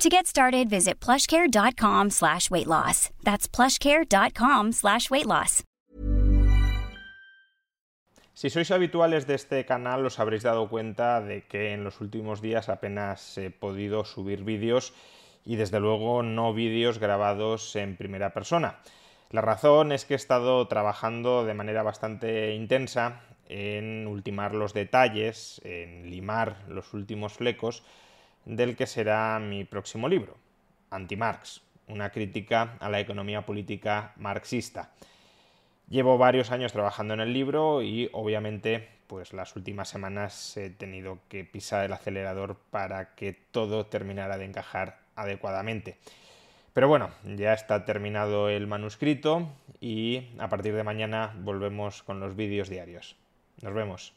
To get started, visit plushcare.com slash weight loss. That's plushcare.com slash weight loss. Si sois habituales de este canal os habréis dado cuenta de que en los últimos días apenas he podido subir vídeos y desde luego no vídeos grabados en primera persona. La razón es que he estado trabajando de manera bastante intensa en ultimar los detalles, en limar los últimos flecos del que será mi próximo libro, Anti-Marx, una crítica a la economía política marxista. Llevo varios años trabajando en el libro y obviamente pues las últimas semanas he tenido que pisar el acelerador para que todo terminara de encajar adecuadamente. Pero bueno, ya está terminado el manuscrito y a partir de mañana volvemos con los vídeos diarios. Nos vemos.